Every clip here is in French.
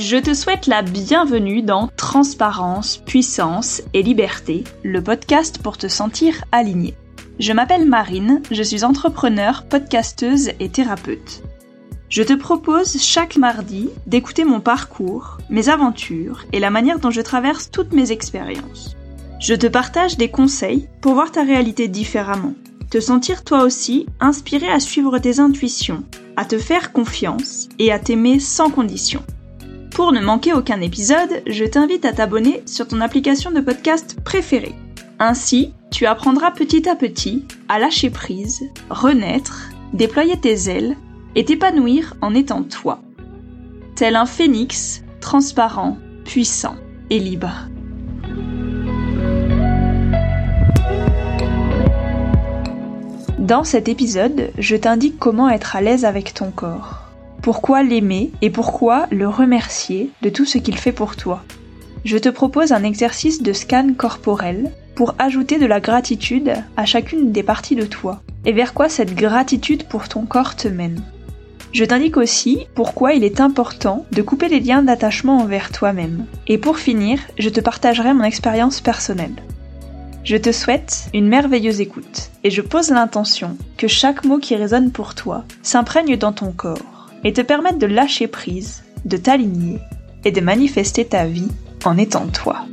Je te souhaite la bienvenue dans Transparence, Puissance et Liberté, le podcast pour te sentir aligné. Je m'appelle Marine, je suis entrepreneur, podcasteuse et thérapeute. Je te propose chaque mardi d'écouter mon parcours, mes aventures et la manière dont je traverse toutes mes expériences. Je te partage des conseils pour voir ta réalité différemment, te sentir toi aussi inspiré à suivre tes intuitions, à te faire confiance et à t'aimer sans condition. Pour ne manquer aucun épisode, je t'invite à t'abonner sur ton application de podcast préférée. Ainsi, tu apprendras petit à petit à lâcher prise, renaître, déployer tes ailes et t'épanouir en étant toi. Tel un phénix, transparent, puissant et libre. Dans cet épisode, je t'indique comment être à l'aise avec ton corps pourquoi l'aimer et pourquoi le remercier de tout ce qu'il fait pour toi. Je te propose un exercice de scan corporel pour ajouter de la gratitude à chacune des parties de toi et vers quoi cette gratitude pour ton corps te mène. Je t'indique aussi pourquoi il est important de couper les liens d'attachement envers toi-même. Et pour finir, je te partagerai mon expérience personnelle. Je te souhaite une merveilleuse écoute et je pose l'intention que chaque mot qui résonne pour toi s'imprègne dans ton corps et te permettre de lâcher prise, de t'aligner et de manifester ta vie en étant toi.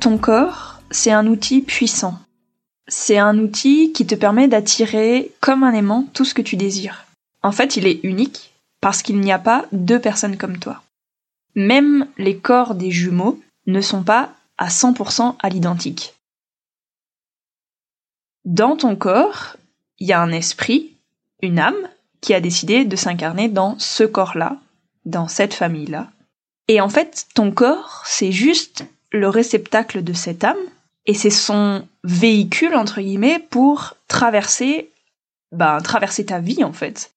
Ton corps, c'est un outil puissant. C'est un outil qui te permet d'attirer comme un aimant tout ce que tu désires. En fait, il est unique parce qu'il n'y a pas deux personnes comme toi. Même les corps des jumeaux ne sont pas à 100% à l'identique dans ton corps, il y a un esprit, une âme, qui a décidé de s'incarner dans ce corps-là, dans cette famille-là. Et en fait, ton corps, c'est juste le réceptacle de cette âme, et c'est son véhicule, entre guillemets, pour traverser, ben, traverser ta vie, en fait.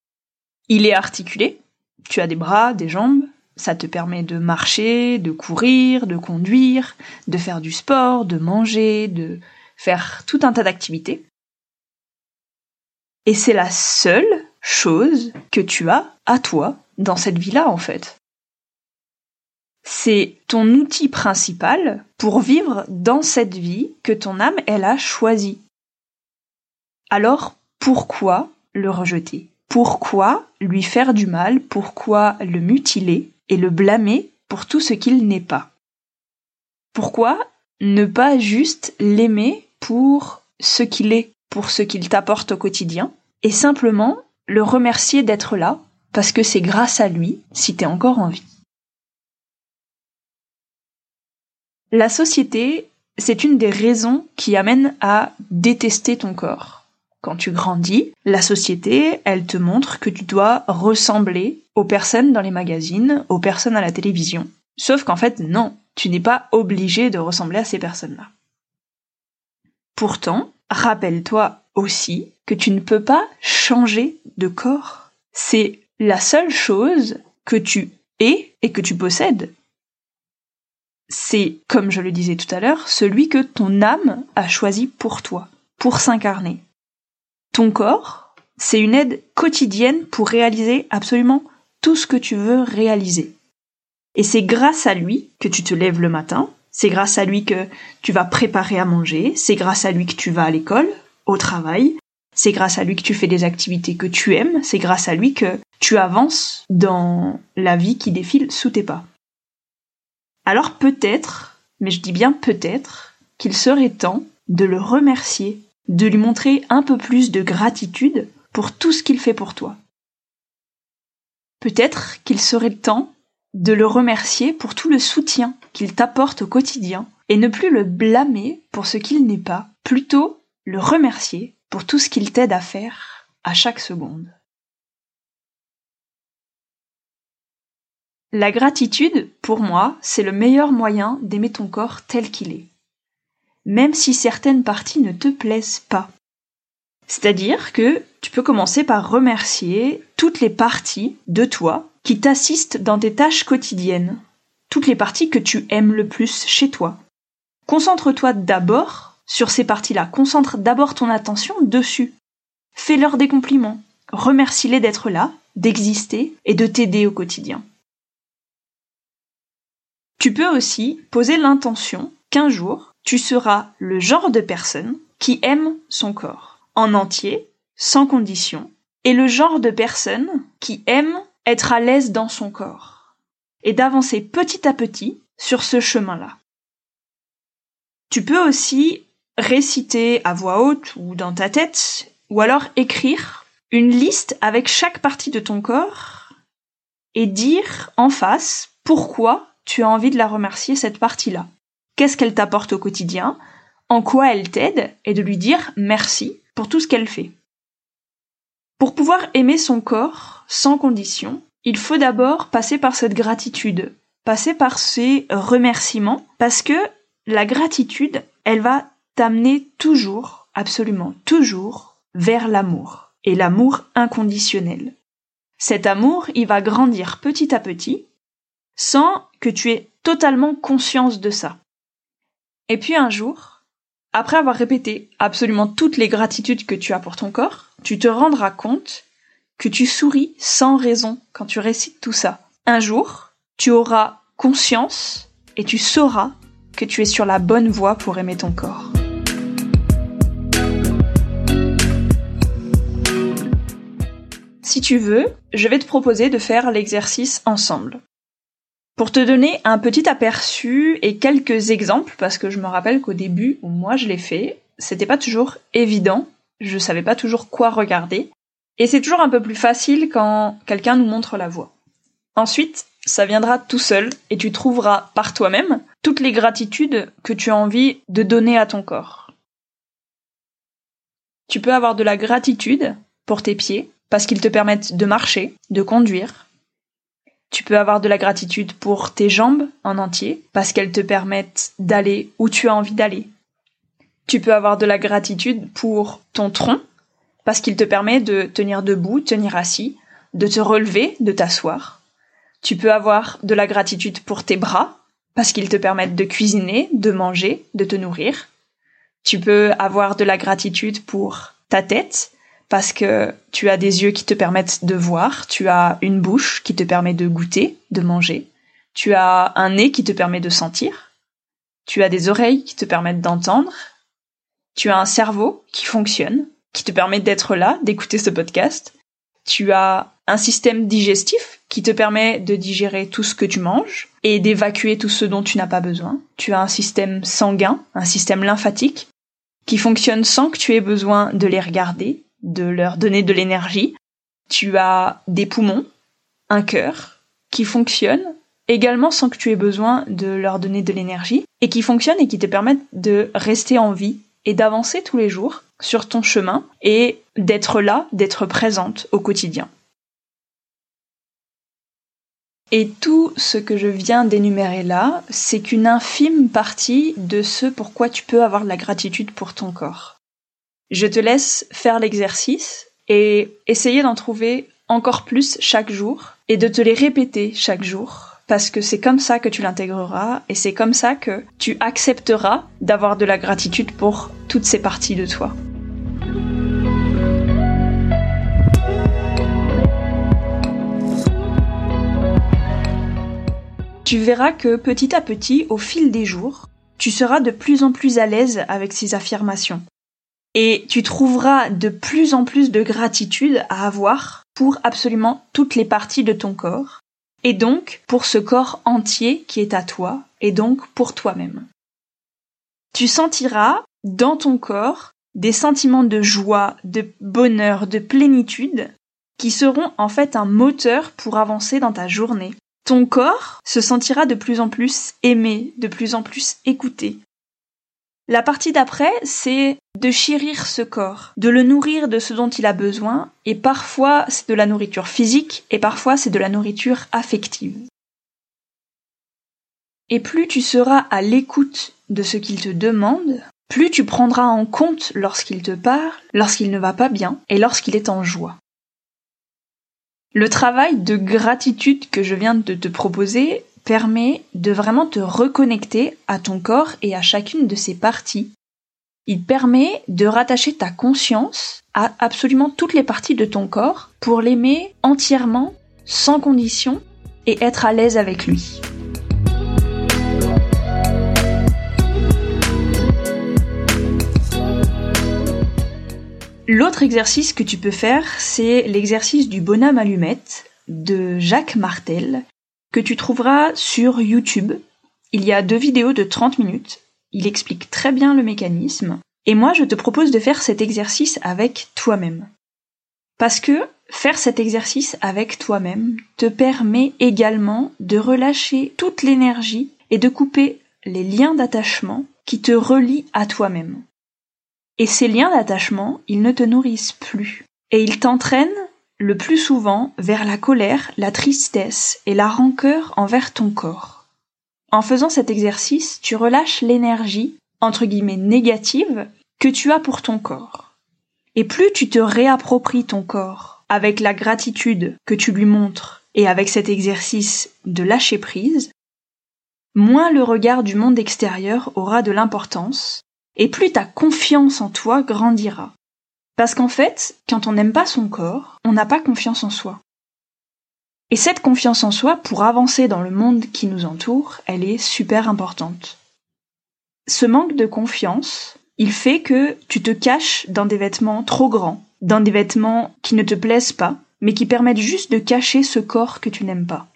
Il est articulé, tu as des bras, des jambes, ça te permet de marcher, de courir, de conduire, de faire du sport, de manger, de faire tout un tas d'activités. Et c'est la seule chose que tu as à toi dans cette vie-là, en fait. C'est ton outil principal pour vivre dans cette vie que ton âme, elle a choisie. Alors, pourquoi le rejeter? Pourquoi lui faire du mal? Pourquoi le mutiler et le blâmer pour tout ce qu'il n'est pas? Pourquoi ne pas juste l'aimer pour ce qu'il est, pour ce qu'il t'apporte au quotidien, et simplement le remercier d'être là, parce que c'est grâce à lui si t'es encore en vie. La société, c'est une des raisons qui amène à détester ton corps. Quand tu grandis, la société, elle te montre que tu dois ressembler aux personnes dans les magazines, aux personnes à la télévision. Sauf qu'en fait, non, tu n'es pas obligé de ressembler à ces personnes-là. Pourtant, rappelle-toi aussi que tu ne peux pas changer de corps. C'est la seule chose que tu es et que tu possèdes. C'est, comme je le disais tout à l'heure, celui que ton âme a choisi pour toi, pour s'incarner. Ton corps, c'est une aide quotidienne pour réaliser absolument tout ce que tu veux réaliser. Et c'est grâce à lui que tu te lèves le matin, c'est grâce à lui que tu vas préparer à manger, c'est grâce à lui que tu vas à l'école, au travail, c'est grâce à lui que tu fais des activités que tu aimes, c'est grâce à lui que tu avances dans la vie qui défile sous tes pas. Alors peut-être, mais je dis bien peut-être, qu'il serait temps de le remercier, de lui montrer un peu plus de gratitude pour tout ce qu'il fait pour toi. Peut-être qu'il serait temps de le remercier pour tout le soutien qu'il t'apporte au quotidien et ne plus le blâmer pour ce qu'il n'est pas, plutôt le remercier pour tout ce qu'il t'aide à faire à chaque seconde. La gratitude, pour moi, c'est le meilleur moyen d'aimer ton corps tel qu'il est, même si certaines parties ne te plaisent pas. C'est-à-dire que tu peux commencer par remercier toutes les parties de toi qui t'assistent dans tes tâches quotidiennes, toutes les parties que tu aimes le plus chez toi. Concentre-toi d'abord sur ces parties-là, concentre d'abord ton attention dessus. Fais-leur des compliments. Remercie-les d'être là, d'exister et de t'aider au quotidien. Tu peux aussi poser l'intention qu'un jour, tu seras le genre de personne qui aime son corps, en entier, sans condition, et le genre de personne qui aime être à l'aise dans son corps, et d'avancer petit à petit sur ce chemin-là. Tu peux aussi réciter à voix haute ou dans ta tête, ou alors écrire une liste avec chaque partie de ton corps et dire en face pourquoi tu as envie de la remercier cette partie-là. Qu'est-ce qu'elle t'apporte au quotidien, en quoi elle t'aide, et de lui dire merci pour tout ce qu'elle fait. Pour pouvoir aimer son corps sans condition, il faut d'abord passer par cette gratitude, passer par ces remerciements, parce que la gratitude, elle va t'amener toujours, absolument toujours, vers l'amour, et l'amour inconditionnel. Cet amour, il va grandir petit à petit, sans que tu aies totalement conscience de ça. Et puis un jour, après avoir répété absolument toutes les gratitudes que tu as pour ton corps, tu te rendras compte que tu souris sans raison quand tu récites tout ça. Un jour, tu auras conscience et tu sauras que tu es sur la bonne voie pour aimer ton corps. Si tu veux, je vais te proposer de faire l'exercice ensemble. Pour te donner un petit aperçu et quelques exemples, parce que je me rappelle qu'au début, moi je l'ai fait, c'était pas toujours évident, je savais pas toujours quoi regarder, et c'est toujours un peu plus facile quand quelqu'un nous montre la voie. Ensuite, ça viendra tout seul, et tu trouveras par toi-même toutes les gratitudes que tu as envie de donner à ton corps. Tu peux avoir de la gratitude pour tes pieds, parce qu'ils te permettent de marcher, de conduire, tu peux avoir de la gratitude pour tes jambes en entier, parce qu'elles te permettent d'aller où tu as envie d'aller. Tu peux avoir de la gratitude pour ton tronc, parce qu'il te permet de tenir debout, tenir assis, de te relever, de t'asseoir. Tu peux avoir de la gratitude pour tes bras, parce qu'ils te permettent de cuisiner, de manger, de te nourrir. Tu peux avoir de la gratitude pour ta tête, parce que tu as des yeux qui te permettent de voir, tu as une bouche qui te permet de goûter, de manger, tu as un nez qui te permet de sentir, tu as des oreilles qui te permettent d'entendre, tu as un cerveau qui fonctionne, qui te permet d'être là, d'écouter ce podcast, tu as un système digestif qui te permet de digérer tout ce que tu manges et d'évacuer tout ce dont tu n'as pas besoin. Tu as un système sanguin, un système lymphatique qui fonctionne sans que tu aies besoin de les regarder, de leur donner de l'énergie. Tu as des poumons, un cœur qui fonctionne également sans que tu aies besoin de leur donner de l'énergie et qui fonctionnent et qui te permettent de rester en vie et d'avancer tous les jours sur ton chemin et d'être là, d'être présente au quotidien. Et tout ce que je viens d'énumérer là, c'est qu'une infime partie de ce pourquoi tu peux avoir de la gratitude pour ton corps. Je te laisse faire l'exercice et essayer d'en trouver encore plus chaque jour et de te les répéter chaque jour parce que c'est comme ça que tu l'intégreras et c'est comme ça que tu accepteras d'avoir de la gratitude pour toutes ces parties de toi. Tu verras que petit à petit, au fil des jours, tu seras de plus en plus à l'aise avec ces affirmations et tu trouveras de plus en plus de gratitude à avoir pour absolument toutes les parties de ton corps, et donc pour ce corps entier qui est à toi, et donc pour toi-même. Tu sentiras dans ton corps des sentiments de joie, de bonheur, de plénitude, qui seront en fait un moteur pour avancer dans ta journée. Ton corps se sentira de plus en plus aimé, de plus en plus écouté, la partie d'après, c'est de chérir ce corps, de le nourrir de ce dont il a besoin, et parfois c'est de la nourriture physique, et parfois c'est de la nourriture affective. Et plus tu seras à l'écoute de ce qu'il te demande, plus tu prendras en compte lorsqu'il te parle, lorsqu'il ne va pas bien, et lorsqu'il est en joie. Le travail de gratitude que je viens de te proposer permet de vraiment te reconnecter à ton corps et à chacune de ses parties. il permet de rattacher ta conscience à absolument toutes les parties de ton corps pour l'aimer entièrement, sans condition, et être à l'aise avec lui. L'autre exercice que tu peux faire, c'est l'exercice du bonhomme allumette de Jacques Martel, que tu trouveras sur YouTube. Il y a deux vidéos de 30 minutes. Il explique très bien le mécanisme. Et moi, je te propose de faire cet exercice avec toi-même. Parce que faire cet exercice avec toi-même te permet également de relâcher toute l'énergie et de couper les liens d'attachement qui te relient à toi-même. Et ces liens d'attachement, ils ne te nourrissent plus. Et ils t'entraînent le plus souvent vers la colère, la tristesse et la rancœur envers ton corps. En faisant cet exercice, tu relâches l'énergie, entre guillemets, négative que tu as pour ton corps. Et plus tu te réappropries ton corps avec la gratitude que tu lui montres et avec cet exercice de lâcher prise, moins le regard du monde extérieur aura de l'importance et plus ta confiance en toi grandira. Parce qu'en fait, quand on n'aime pas son corps, on n'a pas confiance en soi. Et cette confiance en soi, pour avancer dans le monde qui nous entoure, elle est super importante. Ce manque de confiance, il fait que tu te caches dans des vêtements trop grands, dans des vêtements qui ne te plaisent pas, mais qui permettent juste de cacher ce corps que tu n'aimes pas.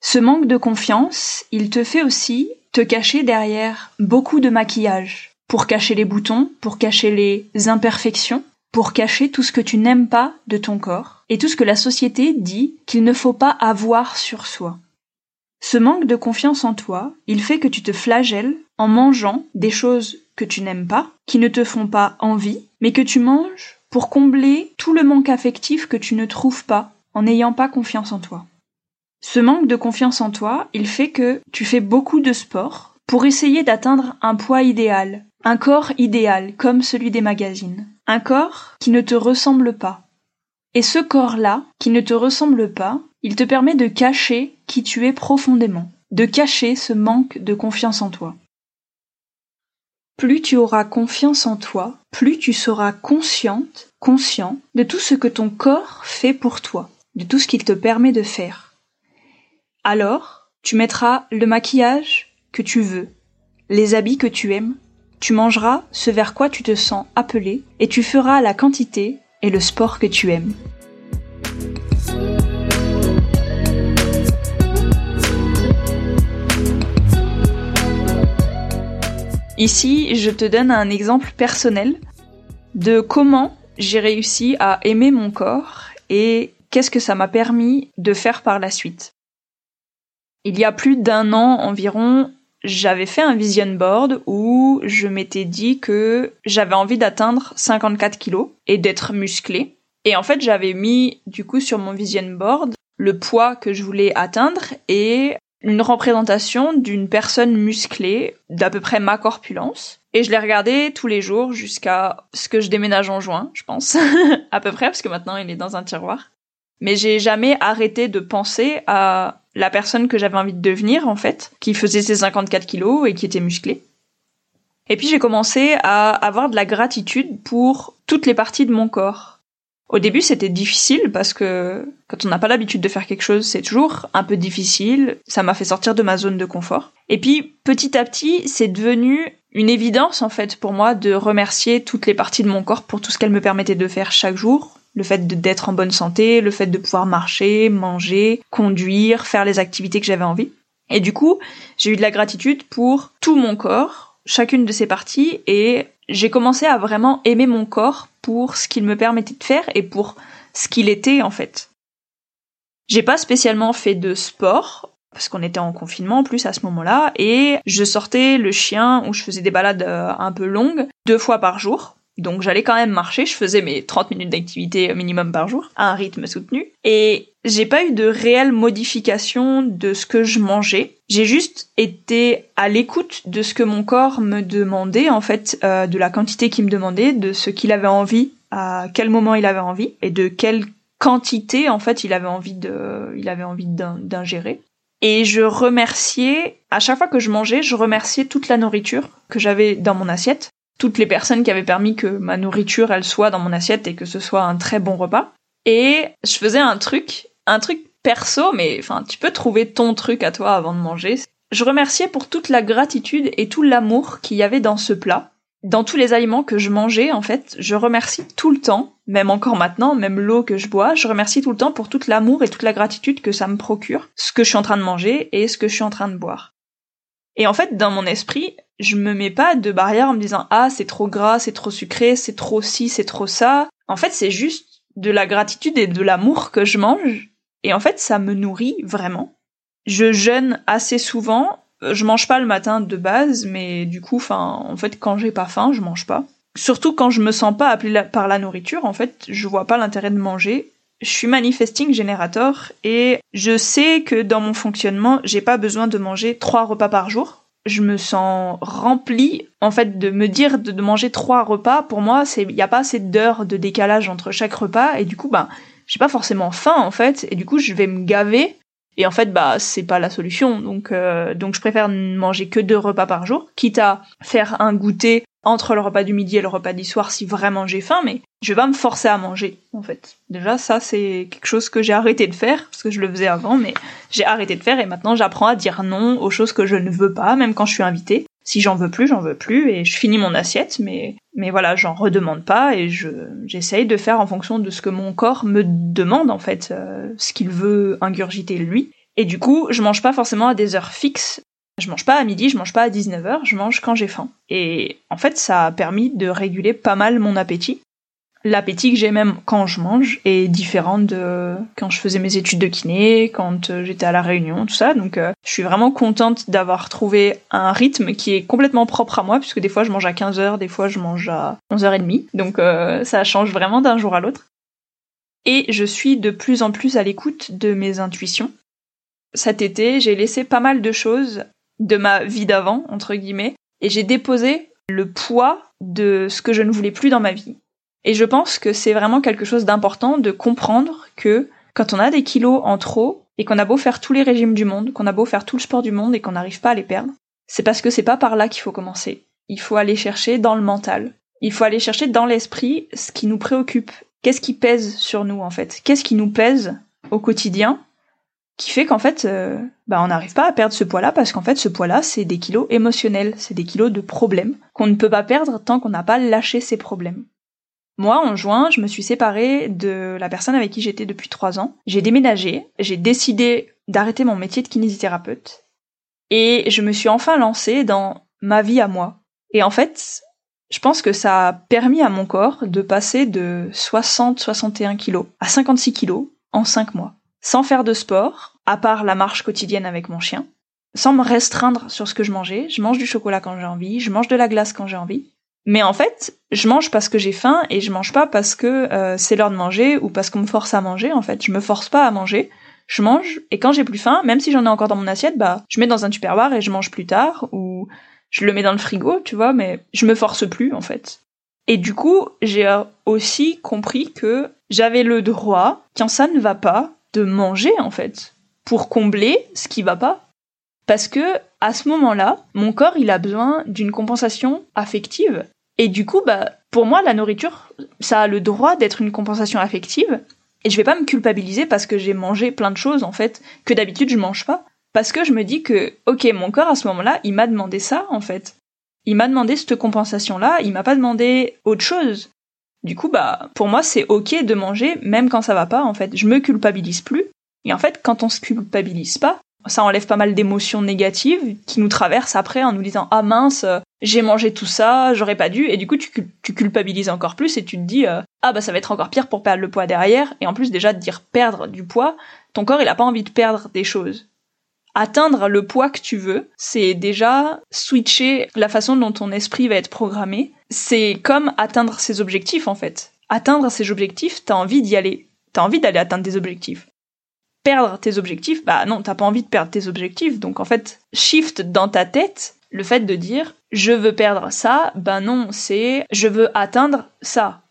Ce manque de confiance, il te fait aussi te cacher derrière beaucoup de maquillage, pour cacher les boutons, pour cacher les imperfections, pour cacher tout ce que tu n'aimes pas de ton corps, et tout ce que la société dit qu'il ne faut pas avoir sur soi. Ce manque de confiance en toi, il fait que tu te flagelles en mangeant des choses que tu n'aimes pas, qui ne te font pas envie, mais que tu manges pour combler tout le manque affectif que tu ne trouves pas en n'ayant pas confiance en toi. Ce manque de confiance en toi, il fait que tu fais beaucoup de sport pour essayer d'atteindre un poids idéal, un corps idéal comme celui des magazines. Un corps qui ne te ressemble pas. Et ce corps-là, qui ne te ressemble pas, il te permet de cacher qui tu es profondément, de cacher ce manque de confiance en toi. Plus tu auras confiance en toi, plus tu seras consciente, conscient de tout ce que ton corps fait pour toi, de tout ce qu'il te permet de faire. Alors, tu mettras le maquillage que tu veux, les habits que tu aimes, tu mangeras ce vers quoi tu te sens appelé et tu feras la quantité et le sport que tu aimes. Ici, je te donne un exemple personnel de comment j'ai réussi à aimer mon corps et qu'est-ce que ça m'a permis de faire par la suite. Il y a plus d'un an environ, j'avais fait un vision board où je m'étais dit que j'avais envie d'atteindre 54 kilos et d'être musclé. Et en fait, j'avais mis du coup sur mon vision board le poids que je voulais atteindre et une représentation d'une personne musclée d'à peu près ma corpulence. Et je l'ai regardé tous les jours jusqu'à ce que je déménage en juin, je pense. à peu près, parce que maintenant il est dans un tiroir. Mais j'ai jamais arrêté de penser à la personne que j'avais envie de devenir, en fait, qui faisait ses 54 kilos et qui était musclée. Et puis j'ai commencé à avoir de la gratitude pour toutes les parties de mon corps. Au début, c'était difficile parce que quand on n'a pas l'habitude de faire quelque chose, c'est toujours un peu difficile. Ça m'a fait sortir de ma zone de confort. Et puis, petit à petit, c'est devenu une évidence, en fait, pour moi de remercier toutes les parties de mon corps pour tout ce qu'elles me permettaient de faire chaque jour, le fait d'être en bonne santé, le fait de pouvoir marcher, manger, conduire, faire les activités que j'avais envie. Et du coup, j'ai eu de la gratitude pour tout mon corps, chacune de ces parties, et j'ai commencé à vraiment aimer mon corps pour ce qu'il me permettait de faire et pour ce qu'il était en fait. J'ai pas spécialement fait de sport, parce qu'on était en confinement en plus à ce moment-là, et je sortais le chien où je faisais des balades euh, un peu longues deux fois par jour. Donc j'allais quand même marcher, je faisais mes 30 minutes d'activité minimum par jour, à un rythme soutenu. Et j'ai pas eu de réelle modification de ce que je mangeais. J'ai juste été à l'écoute de ce que mon corps me demandait, en fait, euh, de la quantité qu'il me demandait, de ce qu'il avait envie, à quel moment il avait envie, et de quelle quantité, en fait, il avait envie de, il avait envie d'ingérer. Et je remerciais, à chaque fois que je mangeais, je remerciais toute la nourriture que j'avais dans mon assiette toutes les personnes qui avaient permis que ma nourriture elle soit dans mon assiette et que ce soit un très bon repas. Et je faisais un truc, un truc perso, mais enfin tu peux trouver ton truc à toi avant de manger. Je remerciais pour toute la gratitude et tout l'amour qu'il y avait dans ce plat. Dans tous les aliments que je mangeais, en fait, je remercie tout le temps, même encore maintenant, même l'eau que je bois, je remercie tout le temps pour tout l'amour et toute la gratitude que ça me procure, ce que je suis en train de manger et ce que je suis en train de boire. Et en fait, dans mon esprit, je me mets pas de barrière en me disant ah c'est trop gras, c'est trop sucré, c'est trop ci, c'est trop ça. En fait, c'est juste de la gratitude et de l'amour que je mange. Et en fait, ça me nourrit vraiment. Je jeûne assez souvent. Je mange pas le matin de base, mais du coup, enfin, en fait, quand j'ai pas faim, je mange pas. Surtout quand je me sens pas appelée par la nourriture, en fait, je vois pas l'intérêt de manger. Je suis manifesting générateur et je sais que dans mon fonctionnement, j'ai pas besoin de manger trois repas par jour. Je me sens remplie en fait de me dire de, manger trois repas pour moi c'est il y a pas assez d'heures de décalage entre chaque repas et du coup bah j'ai pas forcément faim en fait et du coup je vais me gaver. Et en fait bah c'est pas la solution. Donc euh, donc je préfère manger que deux repas par jour quitte à faire un goûter entre le repas du midi et le repas du soir si vraiment j'ai faim, mais je vais pas me forcer à manger, en fait. Déjà, ça, c'est quelque chose que j'ai arrêté de faire, parce que je le faisais avant, mais j'ai arrêté de faire et maintenant j'apprends à dire non aux choses que je ne veux pas, même quand je suis invitée. Si j'en veux plus, j'en veux plus, et je finis mon assiette, mais, mais voilà, j'en redemande pas, et je, j'essaye de faire en fonction de ce que mon corps me demande, en fait, euh, ce qu'il veut ingurgiter lui. Et du coup, je mange pas forcément à des heures fixes je mange pas à midi, je mange pas à 19h, je mange quand j'ai faim. Et en fait, ça a permis de réguler pas mal mon appétit. L'appétit que j'ai même quand je mange est différent de quand je faisais mes études de kiné, quand euh, j'étais à la réunion, tout ça. Donc euh, je suis vraiment contente d'avoir trouvé un rythme qui est complètement propre à moi, puisque des fois je mange à 15h, des fois je mange à 11h30. Donc euh, ça change vraiment d'un jour à l'autre. Et je suis de plus en plus à l'écoute de mes intuitions. Cet été, j'ai laissé pas mal de choses de ma vie d'avant, entre guillemets, et j'ai déposé le poids de ce que je ne voulais plus dans ma vie. Et je pense que c'est vraiment quelque chose d'important de comprendre que quand on a des kilos en trop, et qu'on a beau faire tous les régimes du monde, qu'on a beau faire tout le sport du monde et qu'on n'arrive pas à les perdre, c'est parce que c'est pas par là qu'il faut commencer. Il faut aller chercher dans le mental. Il faut aller chercher dans l'esprit ce qui nous préoccupe. Qu'est-ce qui pèse sur nous en fait? Qu'est-ce qui nous pèse au quotidien? Qui fait qu'en fait, euh, bah, on n'arrive pas à perdre ce poids-là parce qu'en fait, ce poids-là, c'est des kilos émotionnels, c'est des kilos de problèmes qu'on ne peut pas perdre tant qu'on n'a pas lâché ces problèmes. Moi, en juin, je me suis séparée de la personne avec qui j'étais depuis trois ans. J'ai déménagé, j'ai décidé d'arrêter mon métier de kinésithérapeute et je me suis enfin lancée dans ma vie à moi. Et en fait, je pense que ça a permis à mon corps de passer de 60-61 kilos à 56 kilos en cinq mois sans faire de sport, à part la marche quotidienne avec mon chien, sans me restreindre sur ce que je mangeais. Je mange du chocolat quand j'ai envie, je mange de la glace quand j'ai envie. Mais en fait, je mange parce que j'ai faim et je mange pas parce que euh, c'est l'heure de manger ou parce qu'on me force à manger. En fait, je me force pas à manger. Je mange et quand j'ai plus faim, même si j'en ai encore dans mon assiette, bah je mets dans un tupperware et je mange plus tard ou je le mets dans le frigo, tu vois. Mais je me force plus en fait. Et du coup, j'ai aussi compris que j'avais le droit, quand ça ne va pas, de manger en fait pour combler ce qui va pas. Parce que à ce moment-là, mon corps il a besoin d'une compensation affective. Et du coup, bah, pour moi, la nourriture, ça a le droit d'être une compensation affective. Et je vais pas me culpabiliser parce que j'ai mangé plein de choses, en fait, que d'habitude je mange pas. Parce que je me dis que, ok, mon corps à ce moment-là, il m'a demandé ça, en fait. Il m'a demandé cette compensation-là, il m'a pas demandé autre chose. Du coup, bah, pour moi, c'est ok de manger même quand ça va pas, en fait. Je me culpabilise plus. Et en fait, quand on se culpabilise pas, ça enlève pas mal d'émotions négatives qui nous traversent après en nous disant ah mince j'ai mangé tout ça j'aurais pas dû et du coup tu, culpabilises encore plus et tu te dis euh, ah bah ça va être encore pire pour perdre le poids derrière et en plus déjà de dire perdre du poids ton corps il a pas envie de perdre des choses atteindre le poids que tu veux, c'est déjà switcher la façon dont ton esprit va être programmé. C'est comme atteindre ses objectifs en fait. Atteindre ses objectifs, t'as envie d'y aller. T'as envie d'aller atteindre des objectifs. Perdre tes objectifs, bah non, t'as pas envie de perdre tes objectifs. Donc en fait, shift dans ta tête le fait de dire je veux perdre ça, ben non, c'est je veux atteindre ça.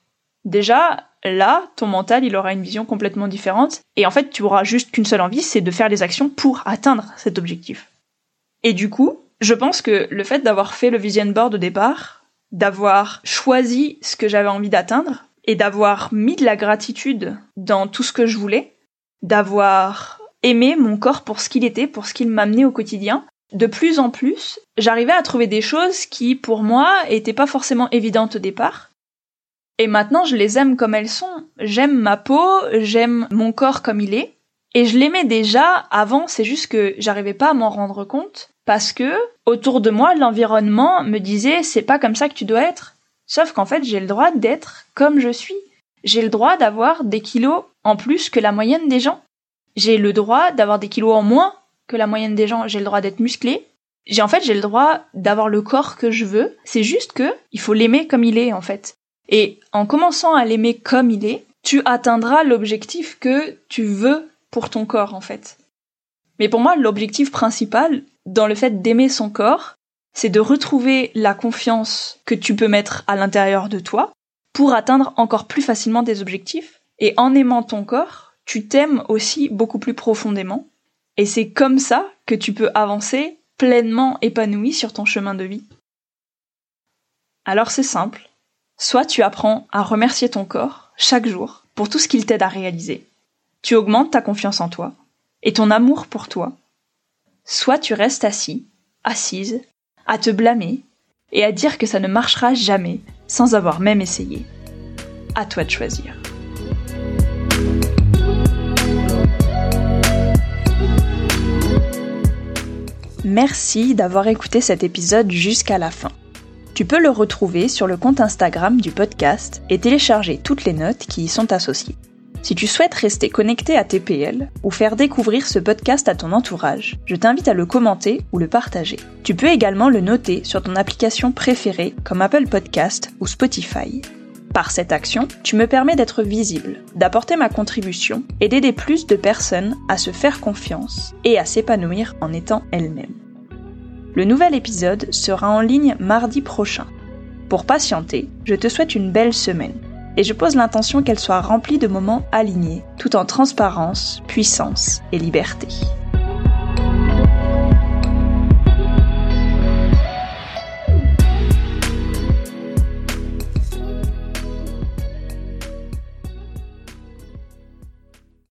Déjà, là, ton mental, il aura une vision complètement différente. Et en fait, tu auras juste qu'une seule envie, c'est de faire des actions pour atteindre cet objectif. Et du coup, je pense que le fait d'avoir fait le vision board au départ, d'avoir choisi ce que j'avais envie d'atteindre et d'avoir mis de la gratitude dans tout ce que je voulais, d'avoir aimé mon corps pour ce qu'il était, pour ce qu'il m'amenait au quotidien. De plus en plus, j'arrivais à trouver des choses qui, pour moi, étaient pas forcément évidentes au départ. Et maintenant, je les aime comme elles sont. J'aime ma peau, j'aime mon corps comme il est. Et je l'aimais déjà avant, c'est juste que j'arrivais pas à m'en rendre compte parce que autour de moi, l'environnement me disait c'est pas comme ça que tu dois être. Sauf qu'en fait, j'ai le droit d'être comme je suis. J'ai le droit d'avoir des kilos en plus que la moyenne des gens. J'ai le droit d'avoir des kilos en moins que la moyenne des gens. J'ai le droit d'être musclé. J'ai en fait, j'ai le droit d'avoir le corps que je veux. C'est juste que il faut l'aimer comme il est en fait. Et en commençant à l'aimer comme il est, tu atteindras l'objectif que tu veux pour ton corps en fait. Mais pour moi, l'objectif principal dans le fait d'aimer son corps, c'est de retrouver la confiance que tu peux mettre à l'intérieur de toi pour atteindre encore plus facilement des objectifs. Et en aimant ton corps, tu t'aimes aussi beaucoup plus profondément. Et c'est comme ça que tu peux avancer pleinement épanoui sur ton chemin de vie. Alors c'est simple. Soit tu apprends à remercier ton corps chaque jour pour tout ce qu'il t'aide à réaliser. Tu augmentes ta confiance en toi et ton amour pour toi. Soit tu restes assis, assise, à te blâmer et à dire que ça ne marchera jamais sans avoir même essayé. À toi de choisir. Merci d'avoir écouté cet épisode jusqu'à la fin. Tu peux le retrouver sur le compte Instagram du podcast et télécharger toutes les notes qui y sont associées. Si tu souhaites rester connecté à TPL ou faire découvrir ce podcast à ton entourage, je t'invite à le commenter ou le partager. Tu peux également le noter sur ton application préférée comme Apple Podcast ou Spotify. Par cette action, tu me permets d'être visible, d'apporter ma contribution et d'aider plus de personnes à se faire confiance et à s'épanouir en étant elles-mêmes. Le nouvel épisode sera en ligne mardi prochain. Pour patienter, je te souhaite une belle semaine et je pose l'intention qu'elle soit remplie de moments alignés, tout en transparence, puissance et liberté.